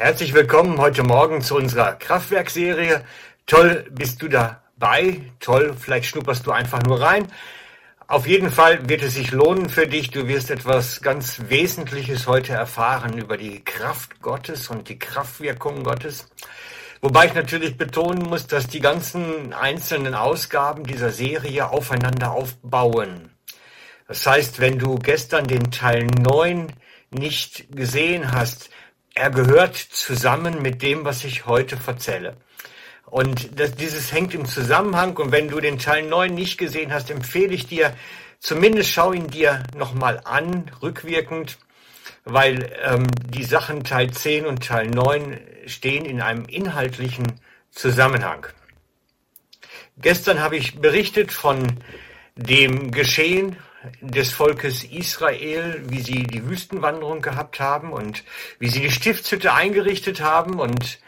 Herzlich willkommen heute Morgen zu unserer Kraftwerkserie. Toll bist du dabei. Toll, vielleicht schnupperst du einfach nur rein. Auf jeden Fall wird es sich lohnen für dich. Du wirst etwas ganz Wesentliches heute erfahren über die Kraft Gottes und die Kraftwirkung Gottes. Wobei ich natürlich betonen muss, dass die ganzen einzelnen Ausgaben dieser Serie aufeinander aufbauen. Das heißt, wenn du gestern den Teil 9 nicht gesehen hast, er gehört zusammen mit dem, was ich heute erzähle. Und das, dieses hängt im Zusammenhang. Und wenn du den Teil 9 nicht gesehen hast, empfehle ich dir, zumindest schau ihn dir nochmal an, rückwirkend, weil ähm, die Sachen Teil 10 und Teil 9 stehen in einem inhaltlichen Zusammenhang. Gestern habe ich berichtet von dem Geschehen des Volkes Israel, wie sie die Wüstenwanderung gehabt haben und wie sie die Stiftshütte eingerichtet haben und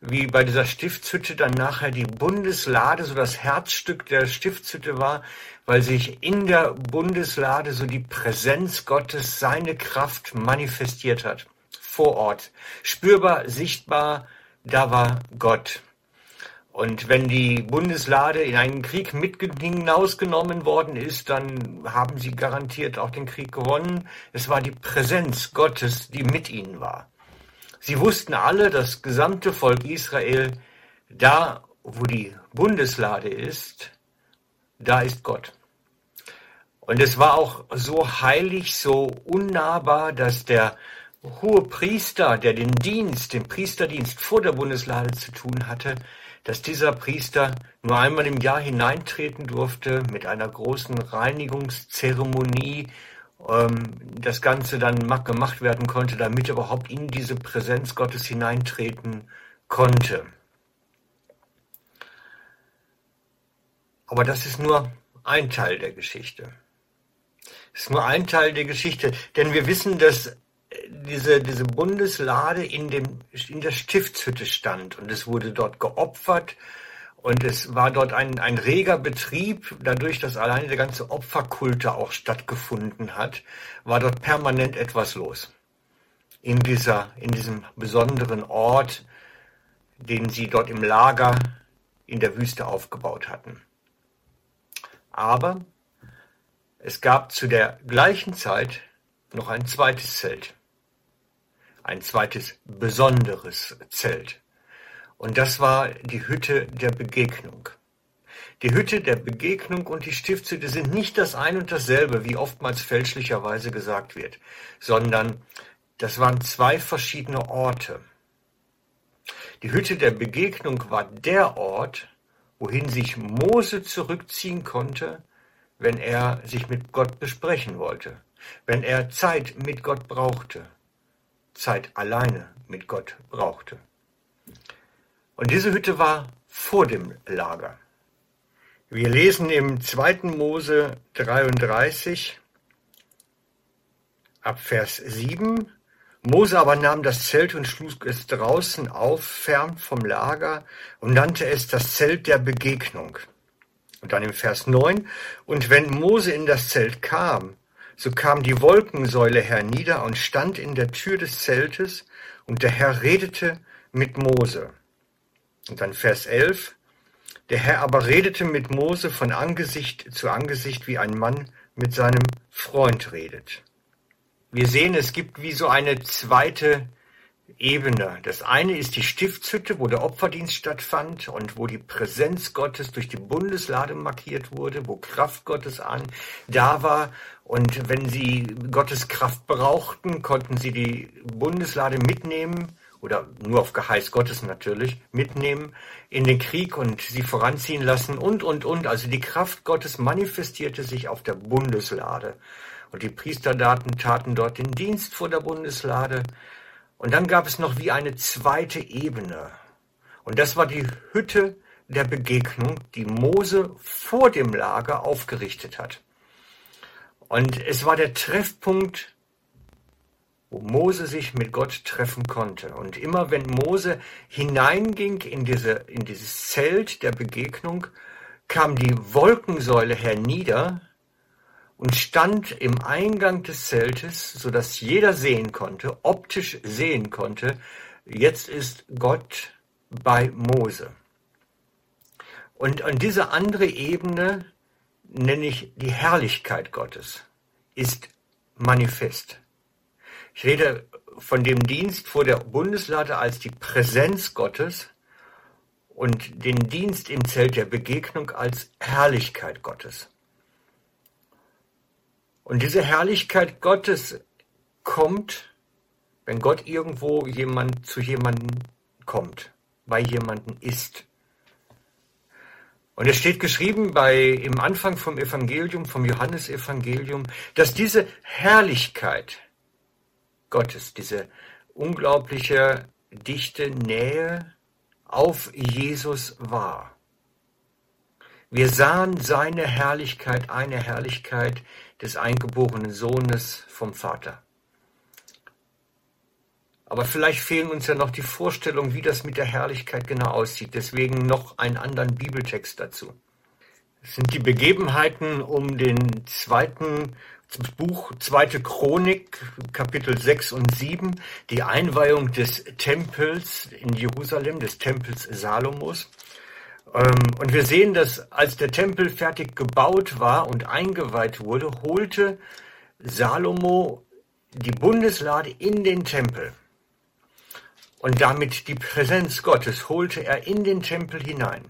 wie bei dieser Stiftshütte dann nachher die Bundeslade so das Herzstück der Stiftshütte war, weil sich in der Bundeslade so die Präsenz Gottes, seine Kraft manifestiert hat. Vor Ort. Spürbar, sichtbar, da war Gott. Und wenn die Bundeslade in einen Krieg mit hinausgenommen worden ist, dann haben sie garantiert auch den Krieg gewonnen. Es war die Präsenz Gottes, die mit ihnen war. Sie wussten alle, das gesamte Volk Israel, da wo die Bundeslade ist, da ist Gott. Und es war auch so heilig, so unnahbar, dass der hohe Priester, der den Dienst, den Priesterdienst vor der Bundeslade zu tun hatte, dass dieser Priester nur einmal im Jahr hineintreten durfte mit einer großen Reinigungszeremonie, ähm, das Ganze dann gemacht werden konnte, damit er überhaupt in diese Präsenz Gottes hineintreten konnte. Aber das ist nur ein Teil der Geschichte. Das ist nur ein Teil der Geschichte, denn wir wissen, dass diese, diese Bundeslade in, dem, in der Stiftshütte stand und es wurde dort geopfert und es war dort ein, ein reger Betrieb, dadurch, dass alleine der ganze Opferkulte auch stattgefunden hat, war dort permanent etwas los. In dieser, in diesem besonderen Ort, den sie dort im Lager in der Wüste aufgebaut hatten. Aber es gab zu der gleichen Zeit noch ein zweites Zelt ein zweites besonderes Zelt. Und das war die Hütte der Begegnung. Die Hütte der Begegnung und die Stiftshütte sind nicht das ein und dasselbe, wie oftmals fälschlicherweise gesagt wird, sondern das waren zwei verschiedene Orte. Die Hütte der Begegnung war der Ort, wohin sich Mose zurückziehen konnte, wenn er sich mit Gott besprechen wollte, wenn er Zeit mit Gott brauchte. Zeit alleine mit Gott brauchte. Und diese Hütte war vor dem Lager. Wir lesen im 2. Mose 33 ab Vers 7. Mose aber nahm das Zelt und schlug es draußen auf, fern vom Lager, und nannte es das Zelt der Begegnung. Und dann im Vers 9. Und wenn Mose in das Zelt kam, so kam die Wolkensäule hernieder und stand in der Tür des Zeltes, und der Herr redete mit Mose. Und dann Vers 11. Der Herr aber redete mit Mose von Angesicht zu Angesicht, wie ein Mann mit seinem Freund redet. Wir sehen, es gibt wie so eine zweite Ebene. Das eine ist die Stiftshütte, wo der Opferdienst stattfand und wo die Präsenz Gottes durch die Bundeslade markiert wurde, wo Kraft Gottes an da war. Und wenn sie Gottes Kraft brauchten, konnten sie die Bundeslade mitnehmen oder nur auf Geheiß Gottes natürlich mitnehmen in den Krieg und sie voranziehen lassen und, und, und. Also die Kraft Gottes manifestierte sich auf der Bundeslade. Und die Priesterdaten taten dort den Dienst vor der Bundeslade und dann gab es noch wie eine zweite Ebene. Und das war die Hütte der Begegnung, die Mose vor dem Lager aufgerichtet hat. Und es war der Treffpunkt, wo Mose sich mit Gott treffen konnte. Und immer wenn Mose hineinging in, diese, in dieses Zelt der Begegnung, kam die Wolkensäule hernieder und stand im Eingang des Zeltes, so dass jeder sehen konnte, optisch sehen konnte, Jetzt ist Gott bei Mose. Und an diese andere Ebene nenne ich die Herrlichkeit Gottes, ist manifest. Ich rede von dem Dienst vor der Bundeslade als die Präsenz Gottes und den Dienst im Zelt der Begegnung als Herrlichkeit Gottes. Und diese Herrlichkeit Gottes kommt, wenn Gott irgendwo jemand zu jemandem kommt, bei jemandem ist. Und es steht geschrieben bei, im Anfang vom Evangelium, vom Johannesevangelium, dass diese Herrlichkeit Gottes, diese unglaubliche dichte Nähe auf Jesus war. Wir sahen seine Herrlichkeit, eine Herrlichkeit des eingeborenen Sohnes vom Vater. Aber vielleicht fehlen uns ja noch die Vorstellungen, wie das mit der Herrlichkeit genau aussieht. Deswegen noch einen anderen Bibeltext dazu. Es sind die Begebenheiten um den zweiten das Buch Zweite Chronik, Kapitel 6 und 7, die Einweihung des Tempels in Jerusalem, des Tempels Salomos. Ähm, und wir sehen, dass als der Tempel fertig gebaut war und eingeweiht wurde, holte Salomo die Bundeslade in den Tempel. Und damit die Präsenz Gottes holte er in den Tempel hinein.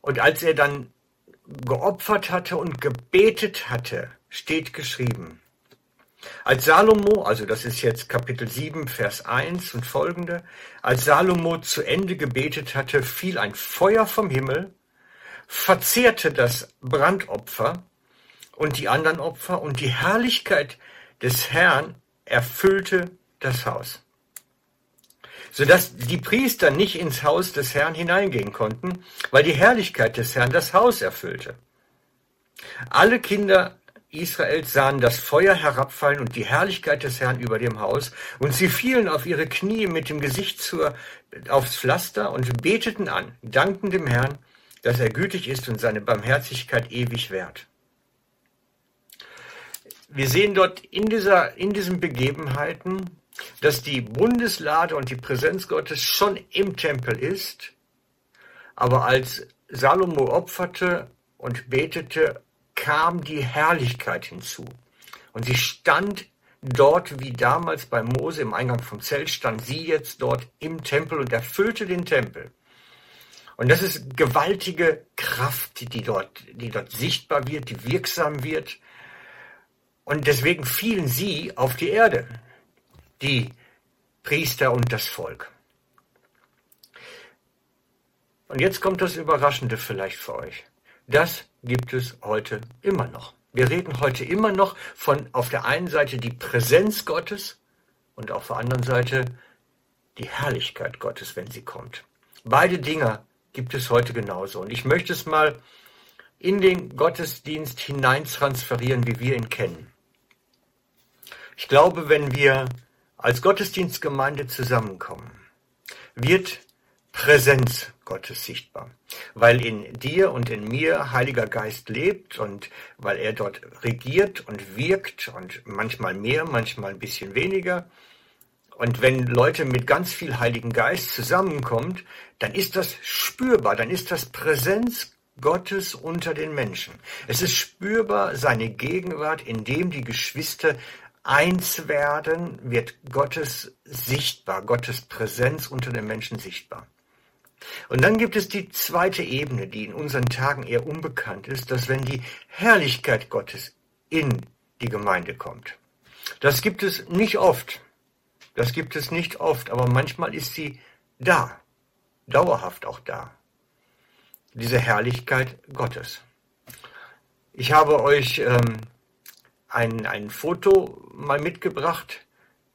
Und als er dann geopfert hatte und gebetet hatte, steht geschrieben. Als Salomo, also das ist jetzt Kapitel 7, Vers 1 und folgende, als Salomo zu Ende gebetet hatte, fiel ein Feuer vom Himmel, verzehrte das Brandopfer und die anderen Opfer und die Herrlichkeit des Herrn erfüllte das Haus sodass die Priester nicht ins Haus des Herrn hineingehen konnten, weil die Herrlichkeit des Herrn das Haus erfüllte. Alle Kinder Israels sahen das Feuer herabfallen und die Herrlichkeit des Herrn über dem Haus, und sie fielen auf ihre Knie mit dem Gesicht zur, aufs Pflaster und beteten an, dankten dem Herrn, dass er gütig ist und seine Barmherzigkeit ewig währt. Wir sehen dort in, dieser, in diesen Begebenheiten dass die Bundeslade und die Präsenz Gottes schon im Tempel ist, aber als Salomo opferte und betete, kam die Herrlichkeit hinzu. Und sie stand dort, wie damals bei Mose im Eingang vom Zelt, stand sie jetzt dort im Tempel und erfüllte den Tempel. Und das ist gewaltige Kraft, die dort, die dort sichtbar wird, die wirksam wird. Und deswegen fielen sie auf die Erde die Priester und das Volk. Und jetzt kommt das Überraschende vielleicht für euch. Das gibt es heute immer noch. Wir reden heute immer noch von auf der einen Seite die Präsenz Gottes und auf der anderen Seite die Herrlichkeit Gottes, wenn sie kommt. Beide Dinge gibt es heute genauso. Und ich möchte es mal in den Gottesdienst hinein transferieren, wie wir ihn kennen. Ich glaube, wenn wir als Gottesdienstgemeinde zusammenkommen, wird Präsenz Gottes sichtbar, weil in dir und in mir Heiliger Geist lebt und weil er dort regiert und wirkt und manchmal mehr, manchmal ein bisschen weniger. Und wenn Leute mit ganz viel Heiligen Geist zusammenkommen, dann ist das spürbar, dann ist das Präsenz Gottes unter den Menschen. Es ist spürbar seine Gegenwart, indem die Geschwister eins werden, wird Gottes sichtbar, Gottes Präsenz unter den Menschen sichtbar. Und dann gibt es die zweite Ebene, die in unseren Tagen eher unbekannt ist, dass wenn die Herrlichkeit Gottes in die Gemeinde kommt. Das gibt es nicht oft. Das gibt es nicht oft, aber manchmal ist sie da, dauerhaft auch da. Diese Herrlichkeit Gottes. Ich habe euch ähm, ein, ein Foto mal mitgebracht.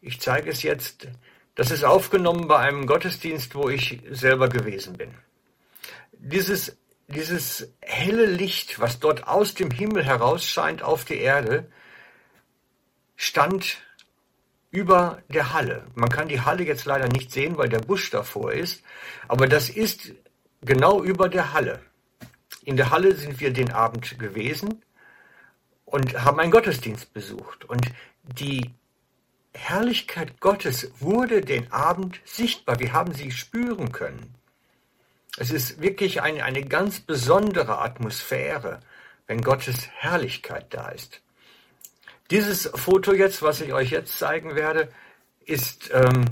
Ich zeige es jetzt. Das ist aufgenommen bei einem Gottesdienst, wo ich selber gewesen bin. Dieses, dieses helle Licht, was dort aus dem Himmel herausscheint auf die Erde, stand über der Halle. Man kann die Halle jetzt leider nicht sehen, weil der Busch davor ist, aber das ist genau über der Halle. In der Halle sind wir den Abend gewesen und haben einen Gottesdienst besucht. Und die Herrlichkeit Gottes wurde den Abend sichtbar. Wir haben sie spüren können. Es ist wirklich eine, eine ganz besondere Atmosphäre, wenn Gottes Herrlichkeit da ist. Dieses Foto jetzt, was ich euch jetzt zeigen werde, ist ähm,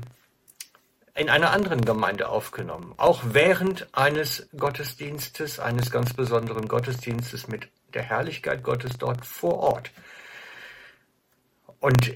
in einer anderen Gemeinde aufgenommen. Auch während eines Gottesdienstes, eines ganz besonderen Gottesdienstes mit der Herrlichkeit Gottes dort vor Ort. Und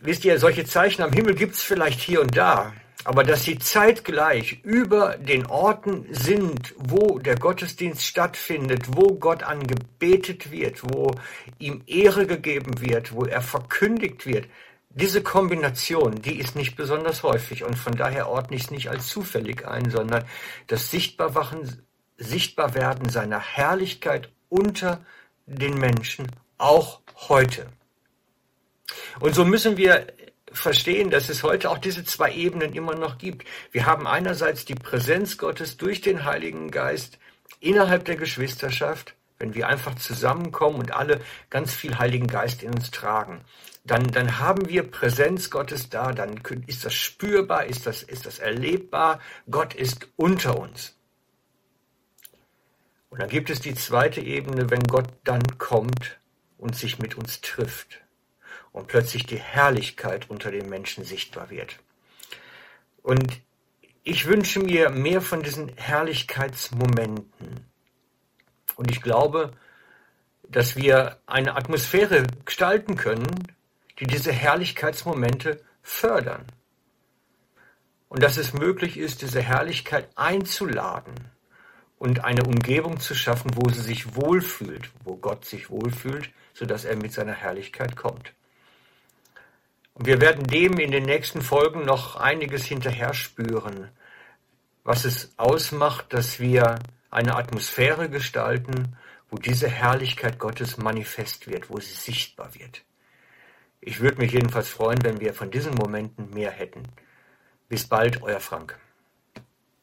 wisst ihr, solche Zeichen am Himmel gibt's vielleicht hier und da, aber dass sie zeitgleich über den Orten sind, wo der Gottesdienst stattfindet, wo Gott angebetet wird, wo ihm Ehre gegeben wird, wo er verkündigt wird, diese Kombination, die ist nicht besonders häufig und von daher ordne ich es nicht als zufällig ein, sondern das Sichtbarwachen, Sichtbarwerden seiner Herrlichkeit unter den Menschen, auch heute. Und so müssen wir verstehen, dass es heute auch diese zwei Ebenen immer noch gibt. Wir haben einerseits die Präsenz Gottes durch den Heiligen Geist innerhalb der Geschwisterschaft, wenn wir einfach zusammenkommen und alle ganz viel Heiligen Geist in uns tragen. Dann, dann haben wir Präsenz Gottes da, dann ist das spürbar, ist das, ist das erlebbar. Gott ist unter uns. Und dann gibt es die zweite Ebene, wenn Gott dann kommt und sich mit uns trifft und plötzlich die Herrlichkeit unter den Menschen sichtbar wird. Und ich wünsche mir mehr von diesen Herrlichkeitsmomenten. Und ich glaube, dass wir eine Atmosphäre gestalten können, die diese Herrlichkeitsmomente fördern. Und dass es möglich ist, diese Herrlichkeit einzuladen und eine Umgebung zu schaffen, wo sie sich wohlfühlt, wo Gott sich wohlfühlt, sodass er mit seiner Herrlichkeit kommt. Wir werden dem in den nächsten Folgen noch einiges hinterher spüren, was es ausmacht, dass wir eine Atmosphäre gestalten, wo diese Herrlichkeit Gottes manifest wird, wo sie sichtbar wird. Ich würde mich jedenfalls freuen, wenn wir von diesen Momenten mehr hätten. Bis bald, euer Frank.